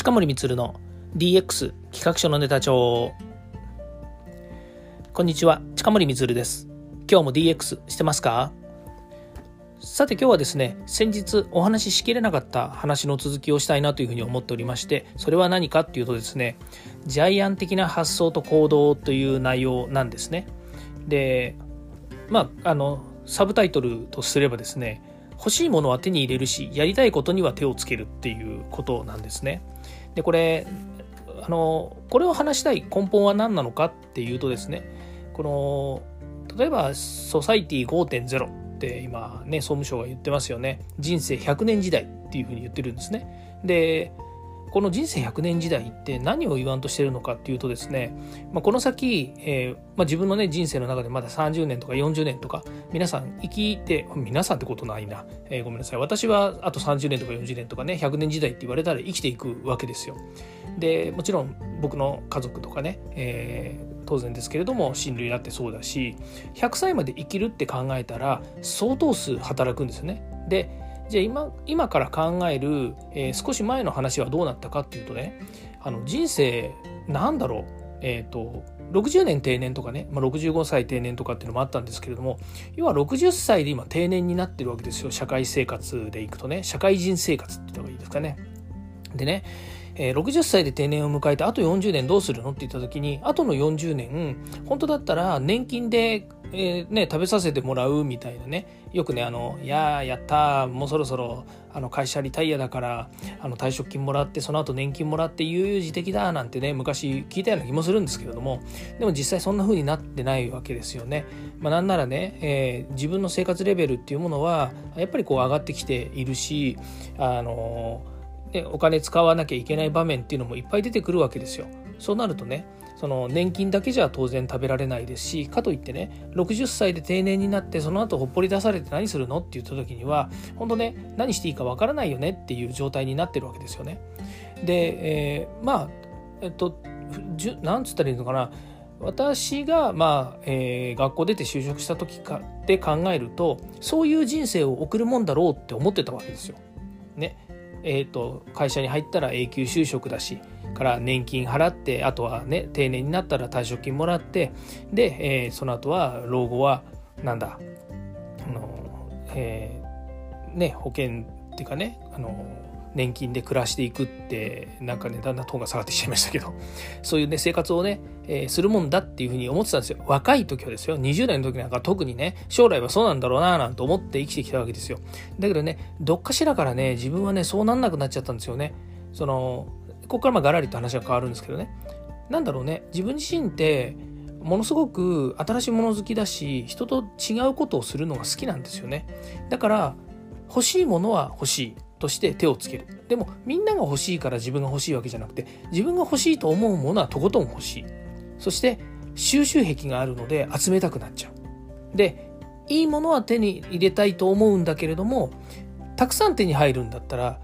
近森光の DX 企画書のネタ帳。こんにちは近森光です。今日も DX してますか？さて今日はですね先日お話ししきれなかった話の続きをしたいなというふうに思っておりましてそれは何かっていうとですねジャイアン的な発想と行動という内容なんですね。でまああのサブタイトルとすればですね欲しいものは手に入れるしやりたいことには手をつけるっていうことなんですね。でこれあのこれを話したい根本は何なのかっていうとですねこの例えばソサイティ5.0って今ね総務省が言ってますよね人生100年時代っていうふうに言ってるんですね。でこの人生100年時代って何を言わんとしてるのかっていうとですね、まあ、この先、えーまあ、自分のね人生の中でまだ30年とか40年とか皆さん生きて皆さんってことないな、えー、ごめんなさい私はあと30年とか40年とかね100年時代って言われたら生きていくわけですよ。でもちろん僕の家族とかね、えー、当然ですけれども親類だってそうだし100歳まで生きるって考えたら相当数働くんですよね。でじゃあ今今から考える、えー、少し前の話はどうなったかっていうとねあの人生なんだろうえっ、ー、と60年定年とかね、まあ、65歳定年とかっていうのもあったんですけれども要は60歳で今定年になってるわけですよ社会生活でいくとね社会人生活って言った方がいいですかね。でねえー、60歳で定年を迎えてあと40年どうするの？って言った時にあとの40年本当だったら年金で、えー、ね、食べさせてもらうみたいなね。よくねあの「いややったもうそろそろあの会社リタイアだからあの退職金もらってその後年金もらって悠々自適だ」なんてね昔聞いたような気もするんですけれども。でも実際そんな風になってないわけですよね。まあ、なんならね、えー、自分の生活レベルっていうものはやっぱりこう上がってきているしあのーでお金使わなきゃいけない場面っていうのもいっぱい出てくるわけですよ。そうなるとねその年金だけじゃ当然食べられないですしかといってね60歳で定年になってその後ほっぽり出されて何するのって言った時には本当ね何していいかわからないよねっていう状態になってるわけですよね。で、えー、まあえっとなんつったらいいのかな私が、まあえー、学校出て就職した時かで考えるとそういう人生を送るもんだろうって思ってたわけですよ。ね、えーと、会社に入ったら永久就職だしから年金払ってあとはね定年になったら退職金もらってで、えー、その後は老後はなんだあの、えー、ね保険っていうかねあの年金で暮らしていくってなんかねだんだんトーンが下がってきちゃいましたけどそういうね生活をね、えー、するもんだっていうふうに思ってたんですよ。若い時はですよ。20代の時なんか特にね将来はそうなんだろうななんて思って生きてきたわけですよ。だけどねどっかしらからね自分はねそうなんなくなっちゃったんですよね。そのここからまあガラリと話が変わるんですけどね。なんだろうね自分自身ってものすごく新しいもの好きだし人と違うことをするのが好きなんですよね。だから欲しいものは欲しい。として手をつける。でもみんなが欲しいから自分が欲しいわけじゃなくて自分が欲しいと思うものはとことん欲しい。そして収集癖があるので集めたくなっちゃう。でいいものは手に入れたいと思うんだけれどもたくさん手に入るんだったら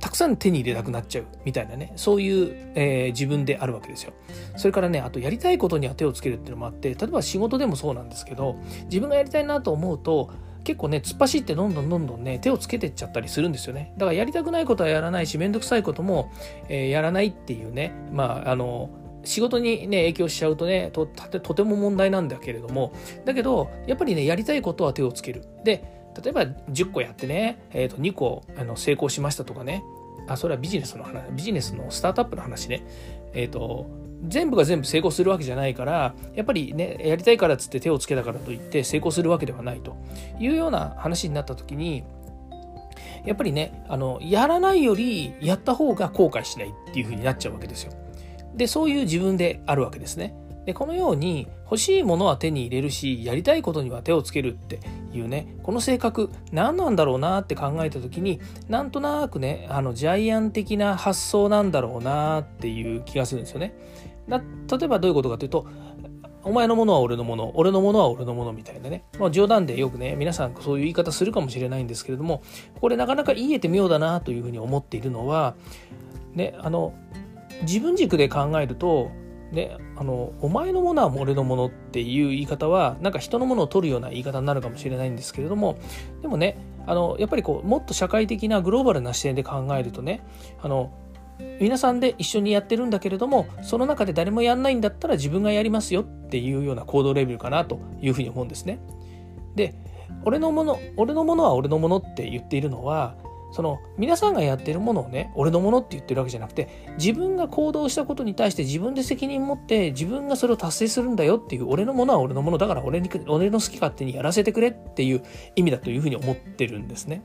たくさん手に入れたくなっちゃう。みたいなね。そういう、えー、自分であるわけですよ。それからねあとやりたいことには手をつけるっていうのもあって例えば仕事でもそうなんですけど自分がやりたいなと思うと結構ね突っ走ってどんどんどんどんね手をつけてっちゃったりするんですよね。だからやりたくないことはやらないし面倒くさいことも、えー、やらないっていうねまああの仕事にね影響しちゃうとねととても問題なんだけれどもだけどやっぱりねやりたいことは手をつける。で例えば10個やってね、えー、と2個あの成功しましたとかね。あそれはビジネスの話ビジネスのスタートアップの話ね。えっ、ー、と全部が全部成功するわけじゃないからやっぱりねやりたいからっつって手をつけたからといって成功するわけではないというような話になった時にやっぱりねあのやらないよりやった方が後悔しないっていう風になっちゃうわけですよ。でそういう自分であるわけですね。でこのように欲しいものは手に入れるしやりたいことには手をつけるっていうねこの性格何なんだろうなって考えた時になんとなくねあのジャイアン的な発想なんだろうなっていう気がするんですよね。例えばどういうことかというとお前のものは俺のもの俺のものは俺のものみたいなね、まあ、冗談でよくね皆さんそういう言い方するかもしれないんですけれどもこれなかなか言えて妙だなというふうに思っているのはねあの自分軸で考えるとね、あのお前のものは俺のものっていう言い方はなんか人のものを取るような言い方になるかもしれないんですけれどもでもねあのやっぱりこうもっと社会的なグローバルな視点で考えるとねあの皆さんで一緒にやってるんだけれどもその中で誰もやんないんだったら自分がやりますよっていうような行動レベルかなというふうに思うんですね。で俺のもの俺のものは俺のものって言っているのはその皆さんがやってるものをね俺のものって言ってるわけじゃなくて自分が行動したことに対して自分で責任持って自分がそれを達成するんだよっていう俺のものは俺のものだから俺に俺の好き勝手にやらせてくれっていう意味だというふうに思ってるんですね。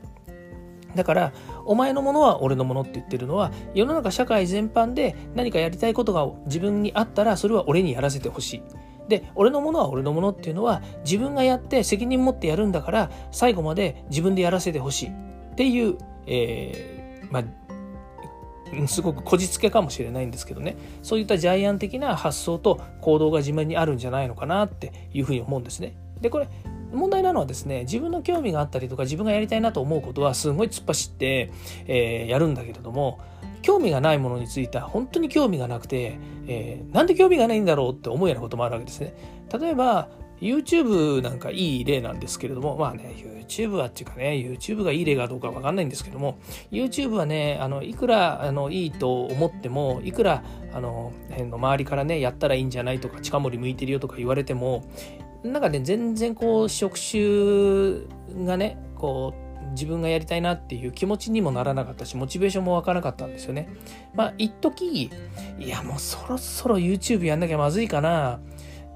だからお前のものは俺のものって言ってるのは世の中社会全般で何かやりたいことが自分にあったらそれは俺にやらせてほしい。で俺のものは俺のものっていうのは自分がやって責任持ってやるんだから最後まで自分でやらせてほしいっていう、えー、まあすごくこじつけかもしれないんですけどねそういったジャイアン的な発想と行動が自分にあるんじゃないのかなっていうふうに思うんですね。でこれ問題なのはですね自分の興味があったりとか自分がやりたいなと思うことはすごい突っ走って、えー、やるんだけれども興味がないものについては本当に興味がなくて、えー、なんで興味がないんだろうって思うようなこともあるわけですね。例えば YouTube なんかいい例なんですけれども、まあね、YouTube はっていうかね、YouTube がいい例かどうかわかんないんですけども、YouTube はね、あのいくらあのいいと思っても、いくらあのの周りからね、やったらいいんじゃないとか、近森向いてるよとか言われても、なんかね、全然こう、職種がね、こう、自分がやりたいなっていう気持ちにもならなかったし、モチベーションもわからなかったんですよね。まあ、一時いや、もうそろそろ YouTube やんなきゃまずいかな。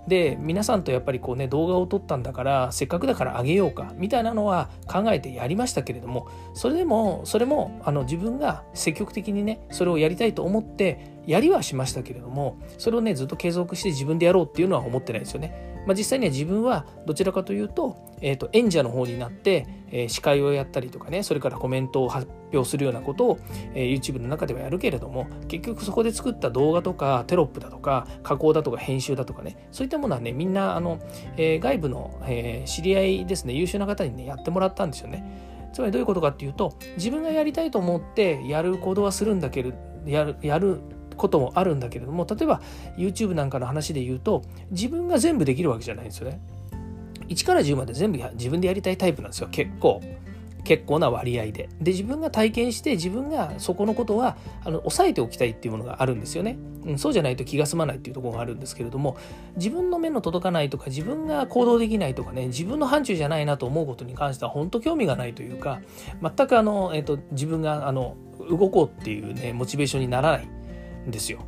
で皆さんとやっぱりこうね動画を撮ったんだからせっかくだからあげようかみたいなのは考えてやりましたけれどもそれでもそれもあの自分が積極的にねそれをやりたいと思ってやりはしましたけれどもそれをねずっと継続して自分でやろうっていうのは思ってないですよね。まあ、実際には自分はどちらかというと,、えー、と演者の方になって、えー、司会をやったりとかねそれからコメントを発表するようなことを、えー、YouTube の中ではやるけれども結局そこで作った動画とかテロップだとか加工だとか編集だとかねそういったものはねみんなあの、えー、外部の、えー、知り合いですね優秀な方にねやってもらったんですよね。つまりどういうことかっていうと自分がやりたいと思ってやる行動はするんだけどやるやることもあるんだけれども例えば YouTube なんかの話で言うと自分が全部できるわけじゃないんですよね。1から10まで全部自分でやりたいタイプなんですよ結構。結構な割合で。で、自分が体験して自分がそこのことはあの抑えておきたいっていうものがあるんですよね、うん。そうじゃないと気が済まないっていうところがあるんですけれども、自分の目の届かないとか自分が行動できないとかね、自分の範疇じゃないなと思うことに関しては本当興味がないというか、全くあの、えっ、と、自分があの動こうっていうね、モチベーションにならない。ですよ。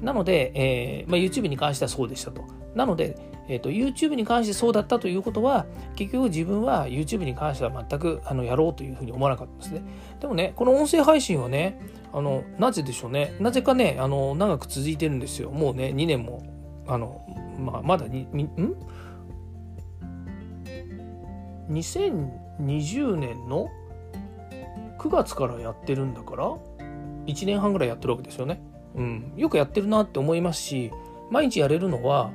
なので、えーまあ、YouTube に関してはそうでしたと。なので、えーと、YouTube に関してそうだったということは結局自分は YouTube に関しては全くあのやろうというふうに思わなかったんですね。でもねこの音声配信はねあのなぜでしょうねなぜかねあの長く続いてるんですよ。もうね2年もあの、まあ、まだにん？2020年の9月からやってるんだから1年半ぐらいやってるわけですよね。うん、よくやってるなって思いますし毎日やれるのは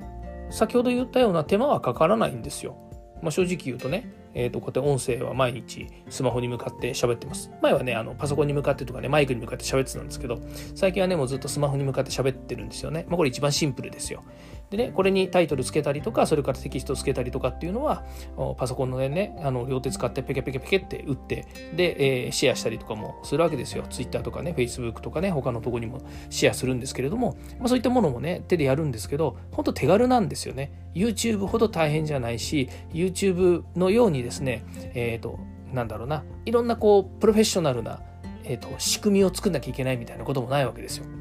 先ほど言ったような手間はかからないんですよ。まあ、正直言うとね、えー、とこうやって音声は毎日スマホに向かって喋ってます。前はね、あのパソコンに向かってとかね、マイクに向かって喋ってたんですけど、最近はね、もうずっとスマホに向かって喋ってるんですよね。まあ、これ一番シンプルですよ。でね、これにタイトルつけたりとか、それからテキストつけたりとかっていうのは、パソコンのね、あの両手使ってペケペケペケって打って、で、えー、シェアしたりとかもするわけですよ。Twitter とかね、Facebook とかね、他のとこにもシェアするんですけれども、まあ、そういったものもね、手でやるんですけど、本当手軽なんですよね。YouTube ほど大変じゃないし、YouTube のようにですね、えっ、ー、と、なんだろうな、いろんなこう、プロフェッショナルな、えーと仕組みを作んなきゃいけないみたいなこともないわけですよ。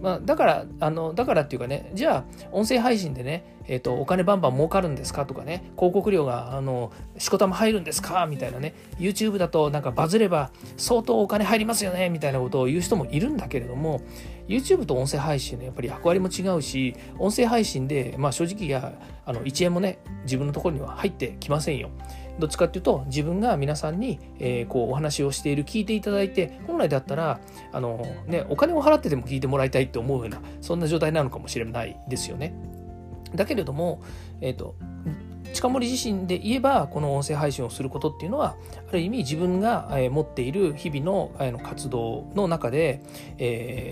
まあ、だからあのだからっていうかねじゃあ音声配信でね、えーと、お金バンバン儲かるんですかとかね広告料があのしこたま入るんですかみたいなね YouTube だとなんかバズれば相当お金入りますよねみたいなことを言う人もいるんだけれども YouTube と音声配信のやっぱり役割も違うし音声配信で、まあ、正直やあの1円もね自分のところには入ってきませんよ。どっちかっていうと自分が皆さんに、えー、こうお話をしている聞いていただいて本来だったらあの、ね、お金を払ってでも聞いてもらいたいって思うようなそんな状態なのかもしれないですよね。だけれども、えーと近森自身で言えばこの音声配信をすることっていうのはある意味自分が持っている日々の活動の中で、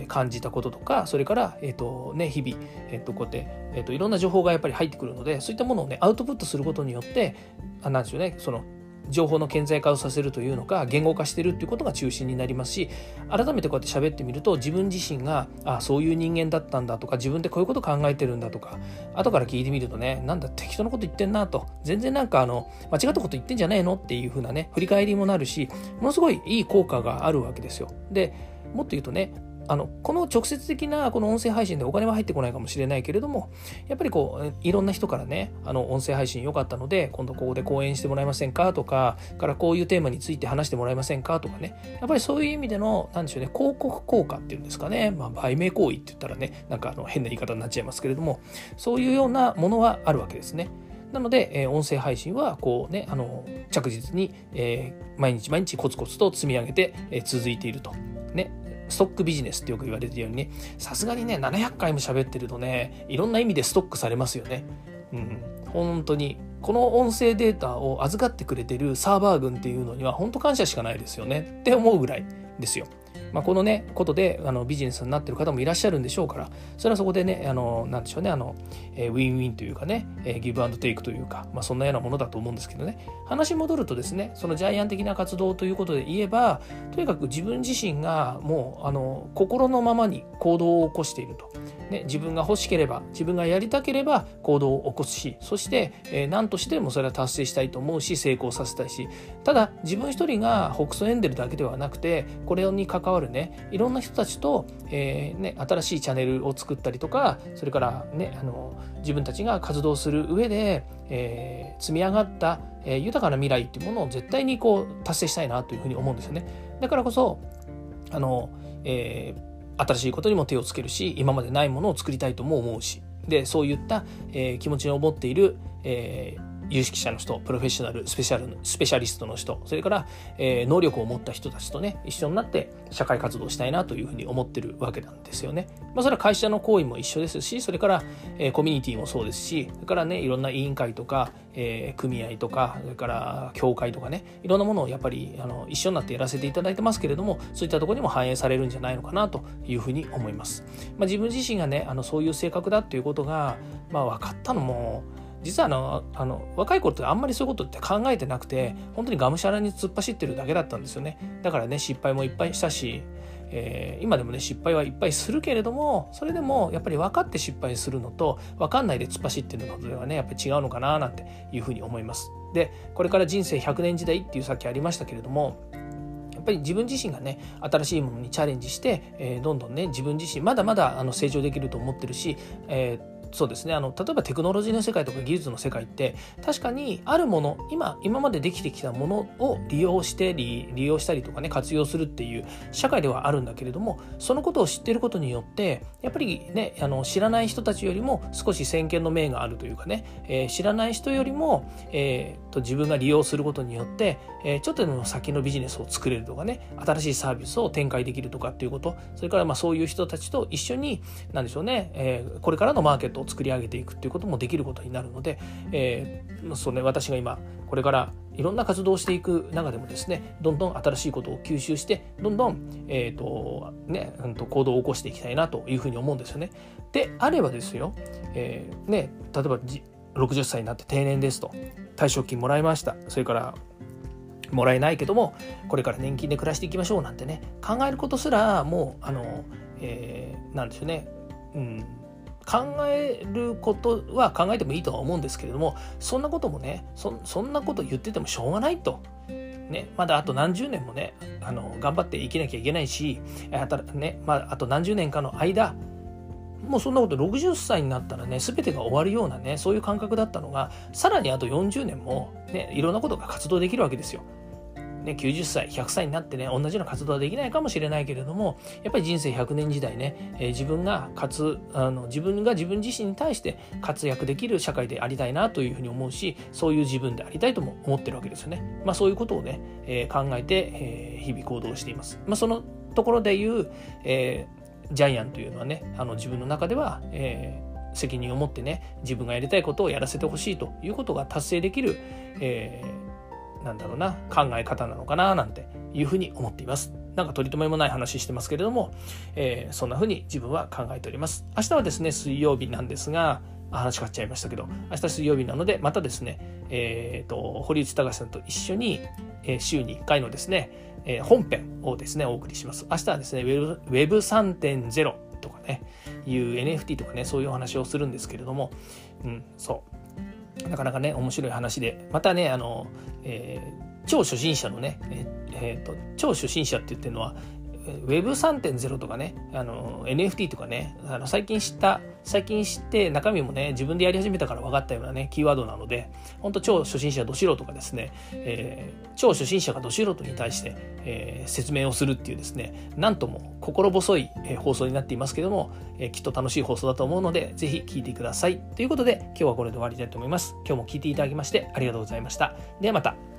感じたこととかそれから、えとね、日々、え、とこうやって、え、といろんな情報がやっぱり入ってくるのでそういったものをねアウトプットすることによって何でしょうねその情報の顕在化をさせるというのか言語化してるっていうことが中心になりますし改めてこうやって喋ってみると自分自身があそういう人間だったんだとか自分でこういうこと考えてるんだとか後から聞いてみるとねなんだ適当なこと言ってんなと全然なんかあの間違ったこと言ってんじゃねえのっていう風なね振り返りもなるしものすごいいい効果があるわけですよ。でもっと言うとねあのこの直接的なこの音声配信でお金は入ってこないかもしれないけれどもやっぱりこういろんな人からねあの音声配信良かったので今度ここで講演してもらえませんかとかからこういうテーマについて話してもらえませんかとかねやっぱりそういう意味での何でしょうね広告効果っていうんですかね、まあ、売名行為って言ったらねなんかあの変な言い方になっちゃいますけれどもそういうようなものはあるわけですね。なので、えー、音声配信はこうねあの着実に、えー、毎日毎日コツコツと積み上げて、えー、続いていると。ね、ストックビジネスってよく言われてるようにね、さすがにね、700回も喋ってるとね、いろんな意味でストックされますよね。うん、本当に。この音声データを預かってくれてるサーバー群っていうのには本当感謝しかないですよねって思うぐらいですよ。まあ、このねことであのビジネスになってる方もいらっしゃるんでしょうからそれはそこでねあのなんでしょうねあの、えー、ウィンウィンというかね、えー、ギブアンドテイクというか、まあ、そんなようなものだと思うんですけどね話戻るとですねそのジャイアン的な活動ということで言えばとにかく自分自身がもうあの心のままに行動を起こしていると。ね、自分が欲しければ自分がやりたければ行動を起こすしそして、えー、何としてもそれは達成したいと思うし成功させたいしただ自分一人が北総エンデルだけではなくてこれに関わるねいろんな人たちと、えー、ね、新しいチャンネルを作ったりとかそれからねあの自分たちが活動する上で、えー、積み上がった、え豊かな未来っていうものを絶対にこう達成したいなというふうに思うんですよね。だからこそあの、えー新しいことにも手をつけるし今までないものを作りたいとも思うし。でそういった、えー、気持ちを持っている、えー、有識者の人プロフェッショナルスペシャルスペシャリストの人それから、えー、能力を持った人たちとね一緒になって社会活動したいなというふうに思ってるわけなんですよね。まあ、それは会社の行為も一緒ですしそれから、えー、コミュニティもそうですしそれからねいろんな委員会とか、えー、組合とかそれから協会とかねいろんなものをやっぱりあの一緒になってやらせていただいてますけれどもそういったところにも反映されるんじゃないのかなというふうに思います。まあ、自分自身がねあのそういう性格だっていうことが、まあ、分かったのも実はあのあの若い頃ってあんまりそういうことって考えてなくて本当にがむしゃらに突っ走ってるだけだったんですよね。だからね失敗もいっぱいしたし、えー、今でもね失敗はいっぱいするけれどもそれでもやっぱり分かって失敗するのと分かんないで突っ走ってるのとではねやっぱり違うのかななんていうふうに思います。でこれから人生100年時代っていうさっきありましたけれどもやっぱり自分自身がね新しいものにチャレンジして、えー、どんどんね自分自身まだまだあの成長できると思ってるし、えーそうですね。あの例えばテクノロジーの世界とか技術の世界って確かにあるもの今今までできてきたものを利用して利用したりとかね活用するっていう社会ではあるんだけれどもそのことを知ってることによってやっぱりねあの知らない人たちよりも少し先見の明があるというかね、えー、知らない人よりも、えー、と自分が利用することによって、えー、ちょっとでも先のビジネスを作れるとかね新しいサービスを展開できるとかっていうことそれからまあそういう人たちと一緒に何でしょうね、えー、これからのマーケットを作り上げていくっていうこともできることになるので、えーそうね、私が今これからいろんな活動をしていく中でもですねどんどん新しいことを吸収してどんどん、えーとね、うん、と行動を起こしていきたいなというふうに思うんですよね。であればですよ、えー、ね、例えば60歳になって定年ですと退職金もらいましたそれからもらえないけどもこれから年金で暮らしていきましょうなんてね考えることすらもうあの、えー、なんでしょうね、うん、考えることは考えてもいいとは思うんですけれどもそんなこともねそんなこと言っててもしょうがないと。ね、まだあと何十年もねあの頑張って生きなきゃいけないしあと,、ねまあ、あと何十年かの間もうそんなこと60歳になったらね全てが終わるようなねそういう感覚だったのがさらにあと40年も、ね、いろんなことが活動できるわけですよ。ね、90歳100歳になってね同じような活動はできないかもしれないけれどもやっぱり人生100年時代ね、えー、自分が活あの自分が自分自身に対して活躍できる社会でありたいなというふうに思うしそういう自分でありたいとも思ってるわけですよね。まあ、そういうことをね、えー、考えて、えー、日々行動しています。まあ、そのところでいう、えー、ジャイアンというのはねあの自分の中では、えー、責任を持ってね自分がやりたいことをやらせてほしいということが達成できる、えー、なんだろうな考え方なのかななんていうふうに思っています。なんか取り留めもない話してますけれども、えー、そんなふうに自分は考えております。明日はですね、水曜日なんですが、話変わっちゃいましたけど、明日水曜日なので、またですね、えっ、ー、と、堀内隆さんと一緒に、えー、週に1回のですね、えー、本編をですね、お送りします。明日はですね、Web3.0 とかね、いう NFT とかね、そういうお話をするんですけれども、うん、そう。なかなかね、面白い話で、またね、あの、えー、超初心者のね、えー、えー、と、超初心者って言ってるのは、Web3.0 とかね、あの、NFT とかね、あの、最近知った、最近知って中身もね、自分でやり始めたから分かったようなね、キーワードなので、本当超初心者ど素人がですね、えー、超初心者がど素人に対して、えー、説明をするっていうですね、なんとも心細い、え、放送になっていますけども、えー、きっと楽しい放送だと思うので、ぜひ聞いてください。ということで、今日はこれで終わりたいと思います。今日も聞いていただきましてありがとうございました。ではまた。